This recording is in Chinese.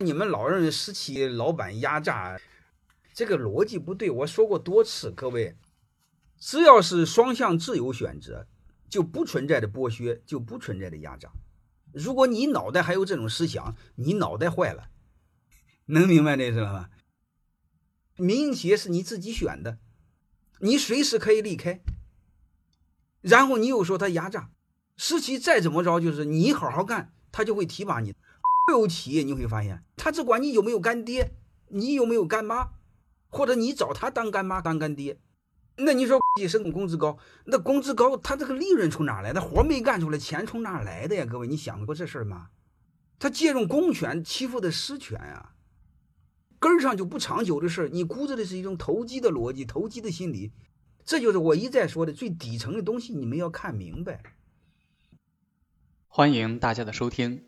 你们老认为私企老板压榨，这个逻辑不对。我说过多次，各位，只要是双向自由选择，就不存在的剥削，就不存在的压榨。如果你脑袋还有这种思想，你脑袋坏了。能明白这意思了吗？民营企业是你自己选的，你随时可以离开。然后你又说他压榨，私企再怎么着，就是你好好干，他就会提拔你。国有企业你会发现，他只管你有没有干爹，你有没有干妈，或者你找他当干妈当干爹。那你说计生工资高，那工资高，他这个利润从哪来？的活没干出来，钱从哪来的呀？各位，你想过这事儿吗？他借用公权欺负的私权呀。根儿上就不长久的事儿，你估着的是一种投机的逻辑、投机的心理，这就是我一再说的最底层的东西，你们要看明白。欢迎大家的收听，